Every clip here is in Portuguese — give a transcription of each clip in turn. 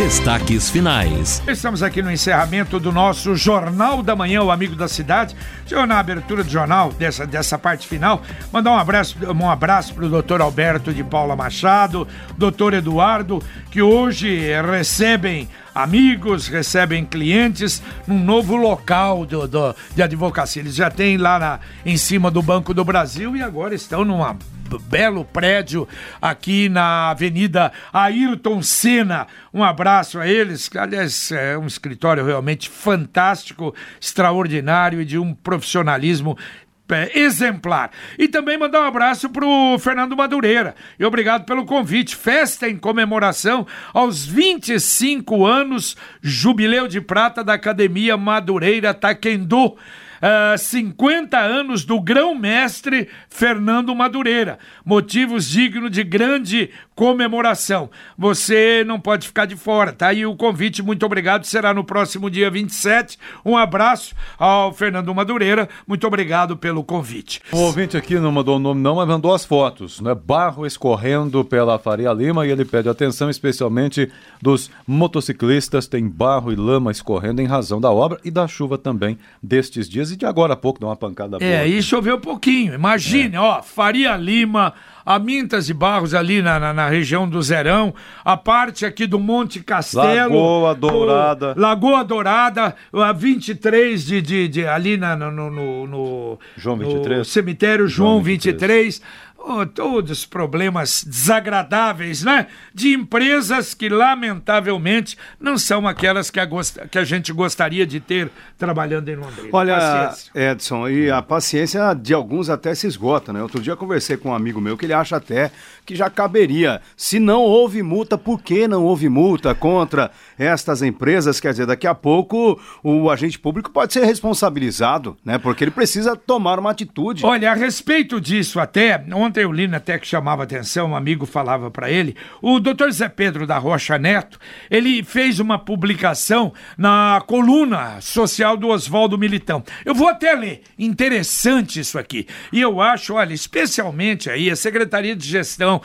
Destaques finais. Estamos aqui no encerramento do nosso Jornal da Manhã, o Amigo da Cidade. Eu, na abertura do jornal, dessa, dessa parte final, mandar um abraço, um abraço para o doutor Alberto de Paula Machado, doutor Eduardo, que hoje recebem amigos, recebem clientes num novo local do, do, de advocacia. Eles já têm lá na, em cima do Banco do Brasil e agora estão numa belo prédio aqui na Avenida Ayrton Senna. Um abraço a eles. Aliás, é um escritório realmente fantástico, extraordinário e de um profissionalismo é, exemplar. E também mandar um abraço pro Fernando Madureira. E obrigado pelo convite. Festa em comemoração aos 25 anos, jubileu de prata da Academia Madureira Taekwondo uh, ah, 50 anos do grão-mestre Fernando Madureira. Motivos dignos de grande comemoração. Você não pode ficar de fora, tá aí o convite. Muito obrigado. Será no próximo dia 27. Um abraço ao Fernando Madureira. Muito obrigado pelo convite. O ouvinte aqui não mandou o nome, não, mas mandou as fotos, né? Barro escorrendo pela Faria Lima e ele pede atenção especialmente dos motociclistas. Tem barro e lama escorrendo em razão da obra e da chuva também destes dias e de agora a pouco dá uma pancada boa. É, e choveu um pouquinho. Imagine, é. ó, Faria Lima, a Mintas e Barros ali na, na, na, região do Zerão, a parte aqui do Monte Castelo. Lagoa Dourada. O, Lagoa Dourada, a 23 de, de, de ali na, no, no, no, João 23. No cemitério João, João 23. 23 oh, todos problemas desagradáveis, né? De empresas que, lamentavelmente, não são aquelas que a, que a gente gostaria de ter trabalhando em Londrina. Olha, paciência. Edson, e a paciência de alguns até se esgota, né? Outro dia eu conversei com um amigo meu que ele acha até que já caberia. Se não houve multa, por que não houve multa contra estas empresas? Quer dizer, daqui a pouco o agente público pode ser responsabilizado, né? Porque ele precisa tomar uma atitude. Olha, a respeito disso até, ontem o Lino até que chamava atenção, um amigo falava para ele, o doutor Zé Pedro da Rocha Neto, ele fez uma publicação na coluna social do Oswaldo Militão. Eu vou até ler, interessante isso aqui. E eu acho, olha, especialmente aí a Secretaria de Gestão,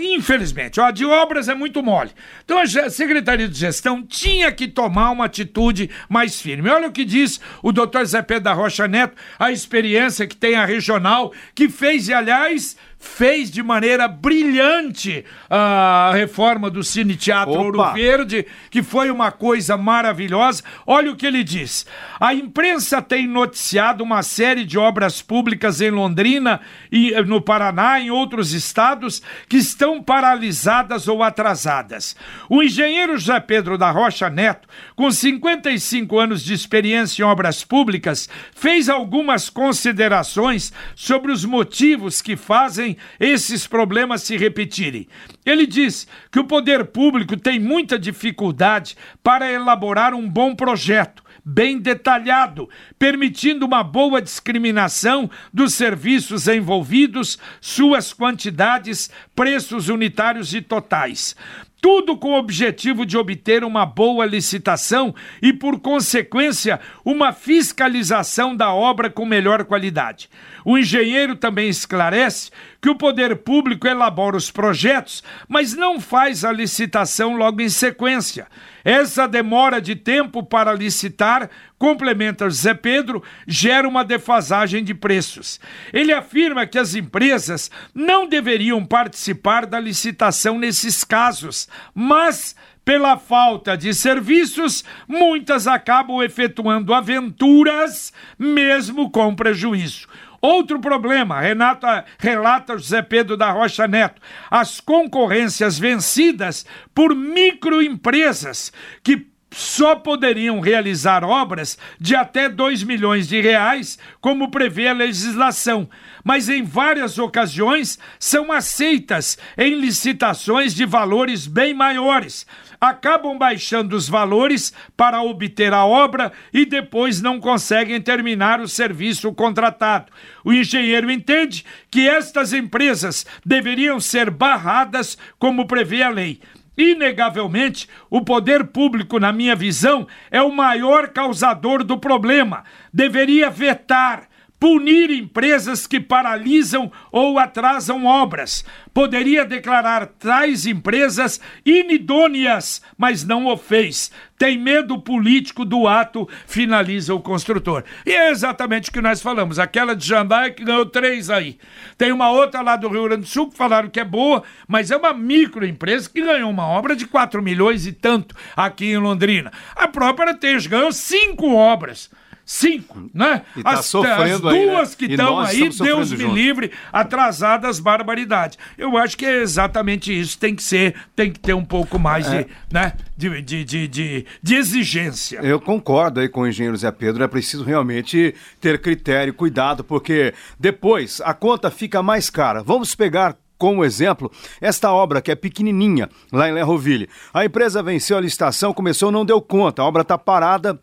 infelizmente, ó, de obras é muito mole. Então a Secretaria de Gestão tinha que tomar uma atitude mais firme. Olha o que diz o doutor Zé Pedro da Rocha Neto, a experiência que tem a regional, que fez, e aliás, aliás, fez de maneira brilhante a reforma do Cine Teatro Opa. Ouro Verde, que foi uma coisa maravilhosa. Olha o que ele diz. A imprensa tem noticiado uma série de obras públicas em Londrina e eh, no Paraná e em outros estados que estão paralisadas ou atrasadas. O engenheiro José Pedro da Rocha Neto, com 55 anos de experiência em obras públicas, fez algumas considerações sobre os motivos que fazem fazem esses problemas se repetirem. Ele diz que o poder público tem muita dificuldade para elaborar um bom projeto bem detalhado, permitindo uma boa discriminação dos serviços envolvidos, suas quantidades, preços unitários e totais. Tudo com o objetivo de obter uma boa licitação e, por consequência, uma fiscalização da obra com melhor qualidade. O engenheiro também esclarece que o poder público elabora os projetos, mas não faz a licitação logo em sequência. Essa demora de tempo para licitar, complementa José Pedro, gera uma defasagem de preços. Ele afirma que as empresas não deveriam participar da licitação nesses casos, mas pela falta de serviços, muitas acabam efetuando aventuras, mesmo com prejuízo. Outro problema, Renata, relata José Pedro da Rocha Neto, as concorrências vencidas por microempresas que só poderiam realizar obras de até 2 milhões de reais, como prevê a legislação, mas em várias ocasiões são aceitas em licitações de valores bem maiores, acabam baixando os valores para obter a obra e depois não conseguem terminar o serviço contratado. O engenheiro entende que estas empresas deveriam ser barradas, como prevê a lei. Inegavelmente, o poder público, na minha visão, é o maior causador do problema. Deveria vetar punir empresas que paralisam ou atrasam obras. Poderia declarar tais empresas inidôneas, mas não o fez. Tem medo político do ato, finaliza o construtor. E é exatamente o que nós falamos. Aquela de Jandai que ganhou três aí. Tem uma outra lá do Rio Grande do Sul que falaram que é boa, mas é uma microempresa que ganhou uma obra de 4 milhões e tanto aqui em Londrina. A própria Tejo ganhou cinco obras cinco, né? E tá as, sofrendo as aí, duas né? que estão aí, Deus me junto. livre, atrasadas barbaridades. Eu acho que é exatamente isso. Tem que ser, tem que ter um pouco mais É. de, né? De, de, de, de, de exigência. Eu concordo aí com o engenheiro Zé Pedro, é preciso realmente ter critério, cuidado, porque depois a conta fica mais cara. Vamos pegar como exemplo esta obra que é pequenininha lá em Lerroville. A empresa venceu a licitação, começou, não deu conta, a obra está parada.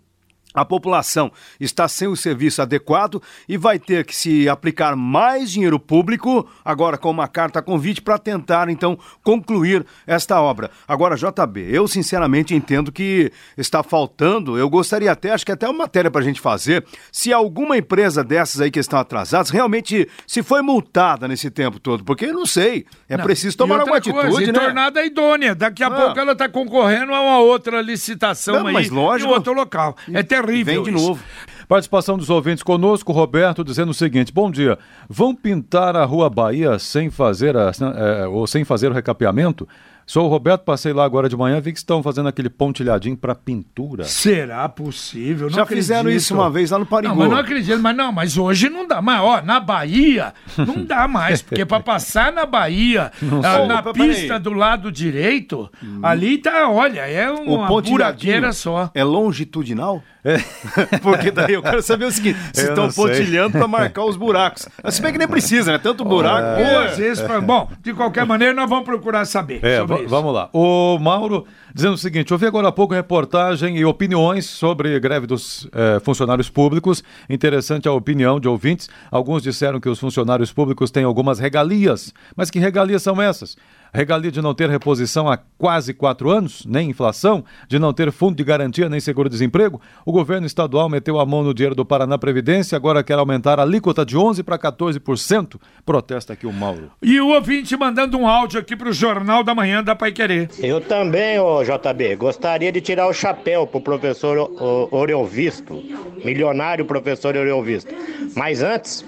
A população está sem o serviço adequado e vai ter que se aplicar mais dinheiro público, agora com uma carta convite, para tentar então concluir esta obra. Agora, JB, eu sinceramente entendo que está faltando, eu gostaria até, acho que até uma matéria para a gente fazer, se alguma empresa dessas aí que estão atrasadas realmente se foi multada nesse tempo todo, porque eu não sei, é Não, preciso tomar alguma coisa, atitude, e né? tornada idônea. Daqui a Ah. pouco ela está concorrendo a uma outra licitação Não, aí mas lógico. em outro local. É terrível. Vem de isso. novo. Participação dos ouvintes conosco, Roberto, dizendo o seguinte: Bom dia. Vão pintar a Rua Bahia sem fazer a, eh, ou sem fazer o recapeamento? Sou o Roberto, passei lá agora de manhã, vi que estão fazendo aquele pontilhadinho para pintura. Será possível? Não Já fizeram acredito. isso uma vez lá no Parigô. Não, mas não acredito, mas não, mas hoje não dá mais. Ó, na Bahia, não dá mais, porque para passar na Bahia, ah, na Opa, pista do lado direito, ali tá, olha, é uma buraqueira só. É longitudinal? Porque daí eu quero saber o seguinte: se Eu estão pontilhando para marcar os buracos. Mas Se bem que nem precisa, né? Tanto buraco. Ou às vezes, pra- bom, de qualquer maneira, nós vamos procurar saber É, sobre va- isso. vamos lá. O Mauro dizendo o seguinte: ouvi agora há pouco reportagem e opiniões sobre greve dos eh, funcionários públicos. Interessante a opinião de ouvintes. Alguns disseram que os funcionários públicos têm algumas regalias. Mas que regalias são essas? Regalia de não ter reposição há quase quatro anos, nem inflação, de não ter fundo de garantia nem seguro-desemprego. O governo estadual meteu a mão no dinheiro do Paraná Previdência, agora quer aumentar a alíquota de 11% para 14%. Protesta aqui o Mauro. E o ouvinte mandando um áudio aqui pro Jornal da Manhã da Pai Querer. Eu também, ô JB, gostaria de tirar o chapéu pro professor O- O- Oreovisto, milionário professor Oreovisto. Mas antes,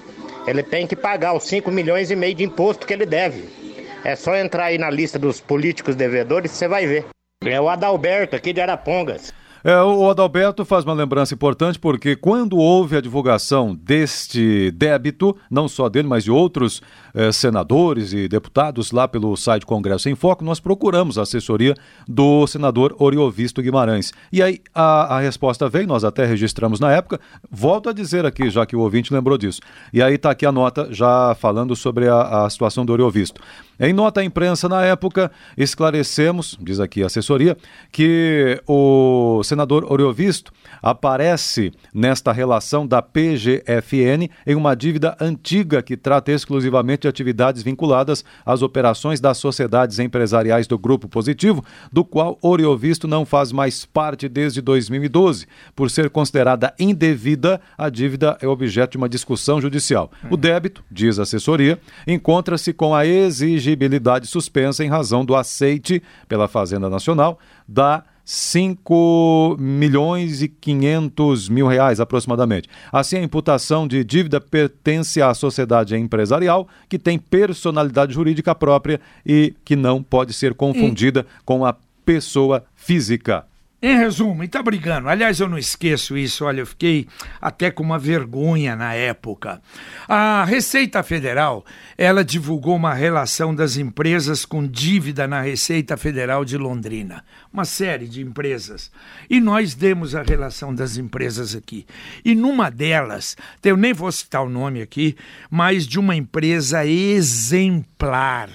ele tem que pagar os 5 milhões e meio de imposto que ele deve. É só entrar aí na lista dos políticos devedores, você vai ver. É o Adalberto aqui de Arapongas. É, o Adalberto faz uma lembrança importante porque quando houve a divulgação deste débito, não só dele, mas de outros eh, senadores e deputados lá pelo site Congresso em Foco, nós procuramos a assessoria do senador Oriovisto Guimarães. E aí a, a resposta veio, nós até registramos na época, volto a dizer aqui, já que o ouvinte lembrou disso. E aí está aqui a nota já falando sobre a, a situação do Oriovisto. Em nota à imprensa na época, esclarecemos, diz aqui a assessoria, que o senador Oriovisto aparece nesta relação da PGFN em uma dívida antiga que trata exclusivamente de atividades vinculadas às operações das sociedades empresariais do Grupo Positivo, do qual Oriovisto não faz mais parte desde 2012. Por ser considerada indevida, a dívida é objeto de uma discussão judicial. O débito, diz a assessoria, encontra-se com a exigibilidade suspensa em razão do aceite pela Fazenda Nacional da 5 milhões e 500 mil reais aproximadamente. Assim, a imputação de dívida pertence à sociedade empresarial que tem personalidade jurídica própria e que não pode ser confundida com a pessoa física. Em resumo, e tá brigando. Aliás, eu não esqueço isso, olha, eu fiquei até com uma vergonha na época. A Receita Federal, ela divulgou uma relação das empresas com dívida na Receita Federal de Londrina. Uma série de empresas. E nós demos a relação das empresas aqui. E numa delas, eu nem vou citar o nome aqui, mas de uma empresa exemplar.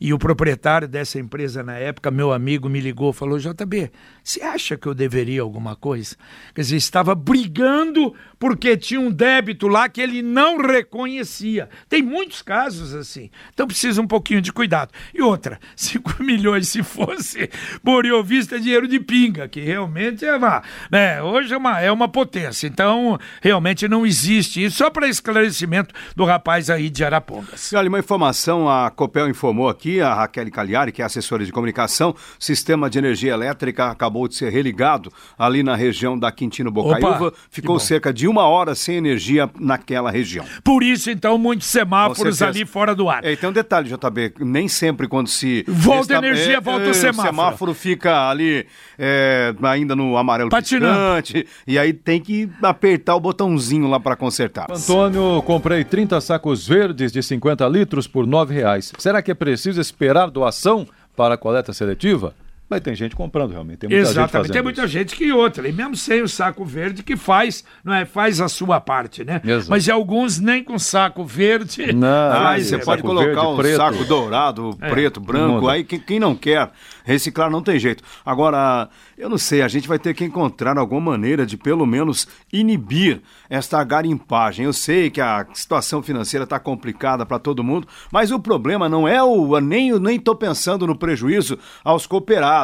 E o proprietário dessa empresa na época, meu amigo, me ligou, falou: JB, Você acha que eu deveria alguma coisa? Quer dizer, estava brigando porque tinha um débito lá que ele não reconhecia. Tem muitos casos assim. Então precisa um pouquinho de cuidado. E outra, 5 milhões se fosse Boriovista é dinheiro de pinga, que realmente é uma, né, hoje é uma, é uma potência. Então, realmente não existe isso. Só para esclarecimento do rapaz aí de Arapongas. Olha, uma informação, a Copel informou aqui, a Raquel Cagliari, que é assessora de comunicação, sistema de energia elétrica acabou de ser religado ali na região da Quintino Bocaiúva. Opa, Ficou cerca de uma hora sem energia naquela região. Por isso, então, muitos semáforos ali fora do ar. É, e tem um detalhe, JB, nem sempre quando se... Volta a energia, volta o é, semáforo. O semáforo fica ali é, ainda no amarelo Patinando. piscante, e aí tem que apertar o botãozinho lá para consertar. Antônio, comprei 30 sacos verdes de 50 litros por 9 reais. Será que é preciso esperar doação para a coleta seletiva? Mas tem gente comprando realmente. Tem muita gente Exatamente, fazendo tem muita isso. gente que outra, e mesmo sem o saco verde, que faz, não é, faz a sua parte, né? Exato. Mas alguns nem com saco verde. Não, Ah, você é, pode colocar verde, um preto. saco dourado, preto, branco, aí quem, quem não quer reciclar não tem jeito. Agora, eu não sei, a gente vai ter que encontrar alguma maneira de pelo menos inibir esta garimpagem. Eu sei que a situação financeira está complicada para todo mundo, mas o problema não é o nem nem estou pensando no prejuízo aos cooperados,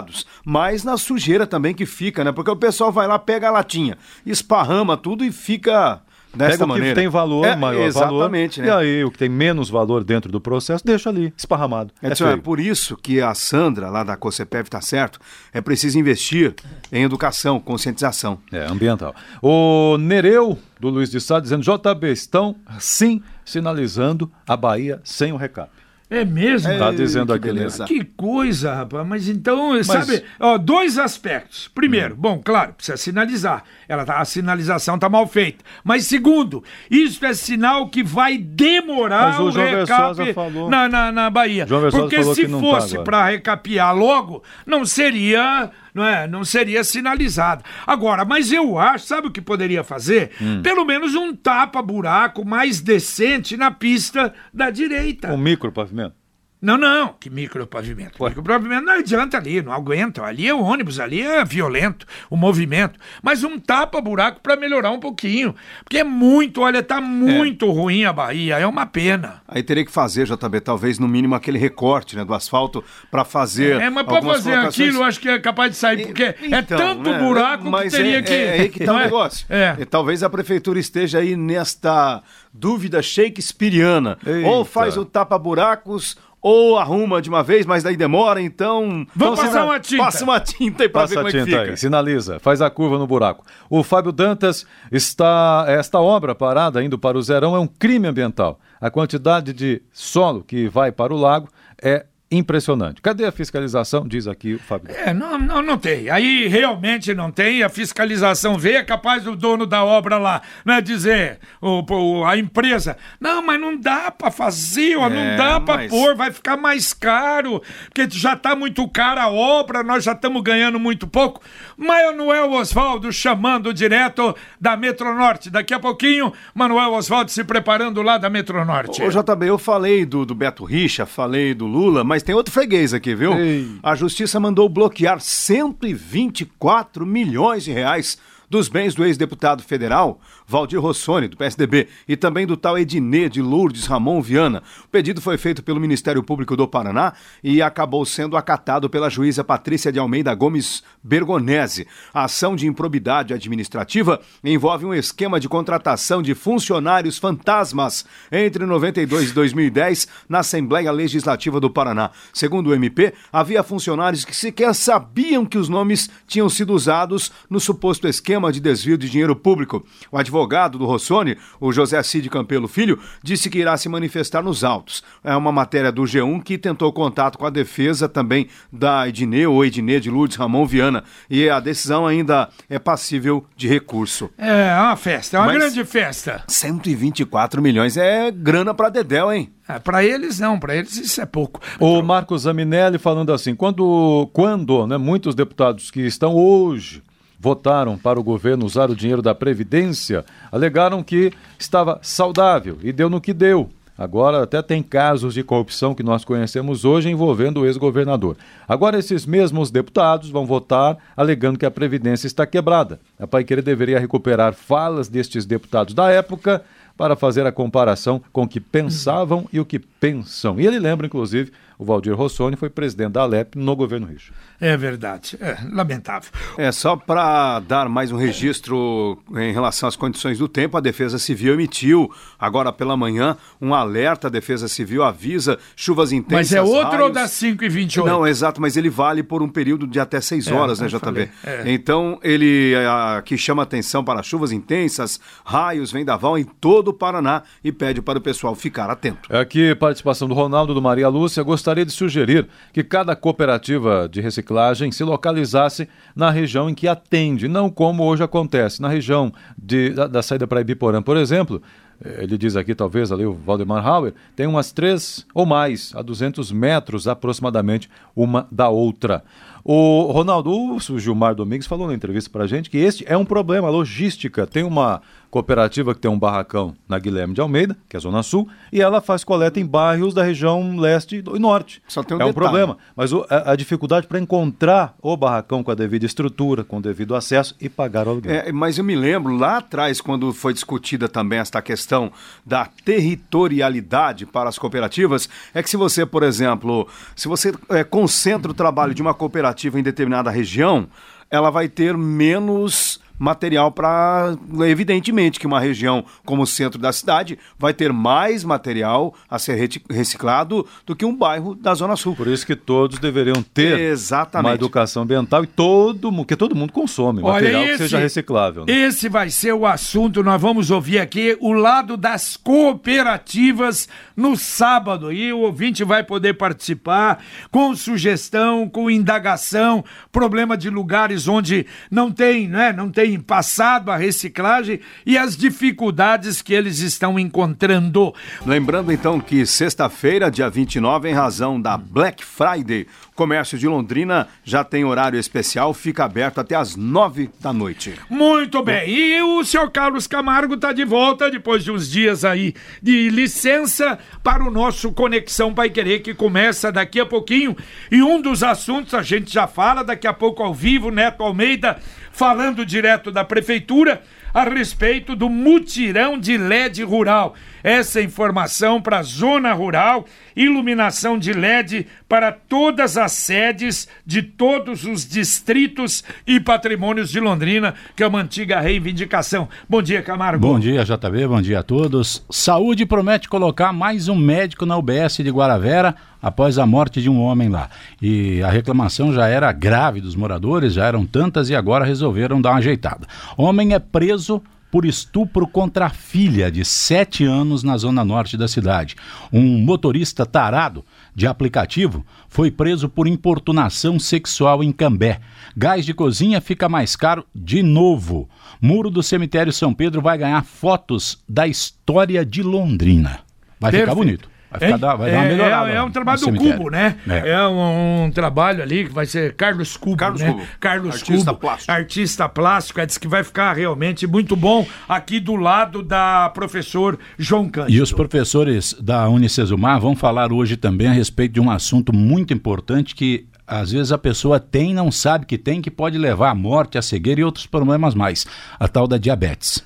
mas na sujeira também que fica, né? Porque o pessoal vai lá pega a latinha, esparrama tudo e fica dessa Pega o que maneira. tem valor, É, maior exatamente, valor. né? E aí, o que tem menos valor dentro do processo, deixa ali, esparramado. É é, feio. por isso que a Sandra, lá da COCEPEV, está certo. É preciso investir em educação, conscientização. É, ambiental. O Nereu, do Luiz de Sá, dizendo, JB, estão, sim, sinalizando a Bahia sem o recap. É mesmo? Tá dizendo que aqui, né? beleza. Que coisa, rapaz. Mas então, sabe, ó, dois aspectos. Primeiro, bom, claro, precisa sinalizar. Ela tá, a sinalização tá mal feita. Mas segundo, isso é sinal que vai demorar Mas o o, João recap falou- na, na, na Bahia. João Versosa Porque falou se que não tá fosse agora. para recapear logo, não seria, não é, não seria sinalizado. Agora, mas eu acho, sabe o que poderia fazer? Hum. Pelo menos um tapa-buraco mais decente na pista da direita. Um micro pavimento. Não, não, que micropavimento. Micropavimento não adianta ali, não aguenta. Ali é ônibus, ali é violento o movimento. Mas um tapa-buraco para melhorar um pouquinho. Porque é muito, olha, tá muito ruim a Bahia, é uma pena. Aí teria que fazer, JB, talvez no mínimo aquele recorte né, do asfalto para fazer. É, mas para fazer colocações. aquilo, acho que é capaz de sair, porque é Então, tanto né, buraco mas que teria é, que. É, aí que tá o é? negócio. É. E talvez a prefeitura esteja aí nesta dúvida shakespeariana. Eita. Ou faz o tapa-buracos. Ou arruma de uma vez, mas daí demora, então. Vamos então, passar uma tinta. Passa uma tinta aí pra ver Passa a como é que tinta fica. aí, sinaliza, faz a curva no buraco. O Fábio Dantas está. Esta obra parada indo para o Zerão é um crime ambiental. A quantidade de solo que vai para o lago é impressionante. Cadê a fiscalização? Diz aqui o Fábio. É, não, não, não tem. Aí realmente não tem. A fiscalização vê, é capaz do dono da obra lá, né, dizer, o, o- a empresa, não, mas não dá pra fazer, ó, não É, dá pra mas- pôr, vai ficar mais caro, porque já tá muito cara a obra, nós já estamos ganhando muito pouco. Manuel Oswaldo chamando direto da Metronorte. Daqui a pouquinho, Manuel Oswaldo se preparando lá da Metronorte. Ô, JB, eu falei do, do Beto Richa, falei do Lula, mas tem outro freguês aqui, viu? Ei. A justiça mandou bloquear 124 milhões de reais dos bens do ex-deputado federal Valdir Rossoni, do PSDB, e também do tal Ednê de Lourdes Ramon Viana. O pedido foi feito pelo Ministério Público do Paraná e acabou sendo acatado pela juíza Patrícia de Almeida Gomes Bergonese. A ação de improbidade administrativa envolve um esquema de contratação de funcionários fantasmas entre 92 e 2010 na Assembleia Legislativa do Paraná. Segundo o MP, havia funcionários que sequer sabiam que os nomes tinham sido usados no suposto esquema de desvio de dinheiro público. O advogado do Rossoni, o José Cid Campelo Filho, disse que irá se manifestar nos autos. É uma matéria do G1 que tentou contato com a defesa também da Ednê ou Ednê de Lourdes Ramon Viana. E a decisão ainda é passível de recurso. É, é uma festa, é uma Mas- grande festa. 124 milhões é grana pra Dedéu, hein? É, para eles não, para eles isso é pouco. O Marcos Zaminelli falando assim: quando, quando né, muitos deputados que estão hoje votaram para o governo usar o dinheiro da Previdência, alegaram que estava saudável e deu no que deu. Agora até tem casos de corrupção que nós conhecemos hoje envolvendo o ex-governador. Agora esses mesmos deputados vão votar alegando que a Previdência está quebrada. A Paiqueira deveria recuperar falas destes deputados da época para fazer a comparação com o que pensavam e o que pensam. E ele lembra, inclusive, o Valdir Rossoni foi presidente da Alep no governo Richo. É verdade, é lamentável. É, só para dar mais um registro em relação às condições do tempo, a Defesa Civil emitiu agora pela manhã um alerta. A Defesa Civil avisa chuvas intensas. Mas é outro raios... ou das 5 e 28 Não, exato, mas ele vale por um período de até 6 horas, é, né, JB? É. Então, ele aqui chama atenção para chuvas intensas, raios, vendaval em todo o Paraná e pede para o pessoal ficar atento. Aqui, participação do Ronaldo, do Maria Lúcia. Gostaria de sugerir que cada cooperativa de reciclagem reciclagem se localizasse na região em que atende, não como hoje acontece. Na região de, da, da saída para Ibiporã, por exemplo, eh, ele diz aqui, talvez, ali o Valdemar Hauer, tem umas três ou mais, a 200 metros aproximadamente, uma da outra. O Ronaldo, o Gilmar Domingues falou na entrevista para a gente que este é um problema, logística. Tem uma cooperativa que tem um barracão na Guilherme de Almeida, que é a Zona Sul, e ela faz coleta em bairros da região leste e norte. Só tem um é um detalhe. problema. Mas o, a, a, dificuldade para encontrar o barracão com a devida estrutura, com o devido acesso e pagar o aluguel. É, mas eu me lembro lá atrás, quando foi discutida também esta questão da territorialidade para as cooperativas, é que se você, por exemplo, se você é, concentra o trabalho de uma cooperativa em determinada região, ela vai ter menos material para. Evidentemente que uma região como o centro da cidade vai ter mais material a ser reciclado do que um bairro da Zona Sul. Por isso que todos deveriam ter Exatamente. uma educação ambiental e todo mundo, que todo mundo consome Olha, material esse, que seja reciclável. Né? Esse vai ser o assunto, nós vamos ouvir aqui o lado das cooperativas no sábado. E o ouvinte vai poder participar com sugestão, com indagação, problema de lugares onde não tem, né? Não tem passado a reciclagem e as dificuldades que eles estão encontrando. Lembrando então que sexta-feira, dia 29, em razão da Black Friday, o comércio de Londrina já tem horário especial, fica aberto até às nove da noite. Muito bem. E o senhor Carlos Camargo está de volta depois de uns dias aí de licença para o nosso Conexão Pai Querer que começa daqui a pouquinho. E um dos assuntos a gente já fala daqui a pouco ao vivo, Neto Almeida falando direto da prefeitura a respeito do mutirão de LED rural. Essa informação para a zona rural, iluminação de LED para todas as sedes de todos os distritos e patrimônios de Londrina, que é uma antiga reivindicação. Bom dia, Camargo. Bom dia, JB, bom dia a todos. Saúde promete colocar mais um médico na UBS de Guaravera após a morte de um homem lá. E a reclamação já era grave dos moradores, já eram tantas e agora resolveram dar uma ajeitada. Homem é preso por estupro contra a filha de 7 anos na zona norte da cidade. Um motorista tarado de aplicativo foi preso por importunação sexual em Cambé. Gás de cozinha fica mais caro de novo. Muro do cemitério São Pedro vai ganhar fotos da história de Londrina. Vai Perfeito. ficar bonito. Vai, ficar, dar, vai é, dar uma melhorada. É, é um trabalho do Cubo, né? É, é um, um, trabalho ali que vai ser Carlos Cubo, Carlos né? Cubo. Carlos artista Cubo, plástico. artista plástico. É, diz que vai ficar realmente muito bom aqui do lado da professor João Cândido. E os professores da Unicesumar vão falar hoje também a respeito de um assunto muito importante que às vezes a pessoa tem não sabe que tem, que pode levar à morte, à cegueira e outros problemas mais. A tal da diabetes.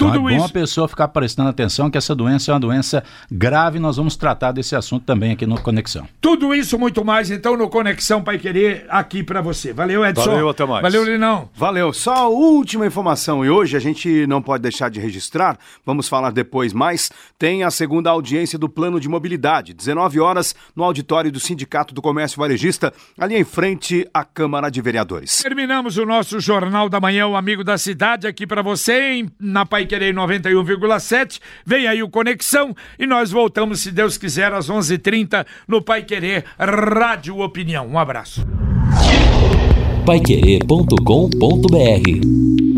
Tudo então é bom isso. a pessoa ficar prestando atenção que essa doença é uma doença grave e nós vamos tratar desse assunto também aqui no Conexão. Tudo isso muito mais então no Conexão Pai Querer aqui para você. Valeu, Edson. Valeu, até mais. Valeu, Linão. Valeu. Só a última informação e hoje a gente não pode deixar de registrar, vamos falar depois mais, tem a segunda audiência do Plano de Mobilidade, 19 horas no auditório do Sindicato do Comércio Varejista, ali em frente à Câmara de Vereadores. Terminamos o nosso Jornal da Manhã, o Amigo da Cidade, aqui para você na Pai Querer 91,7. Vem aí o Conexão e nós voltamos, se Deus quiser, às 11:30 h 30 no Pai Querer Rádio Opinião. Um abraço. Paiquerê.com.br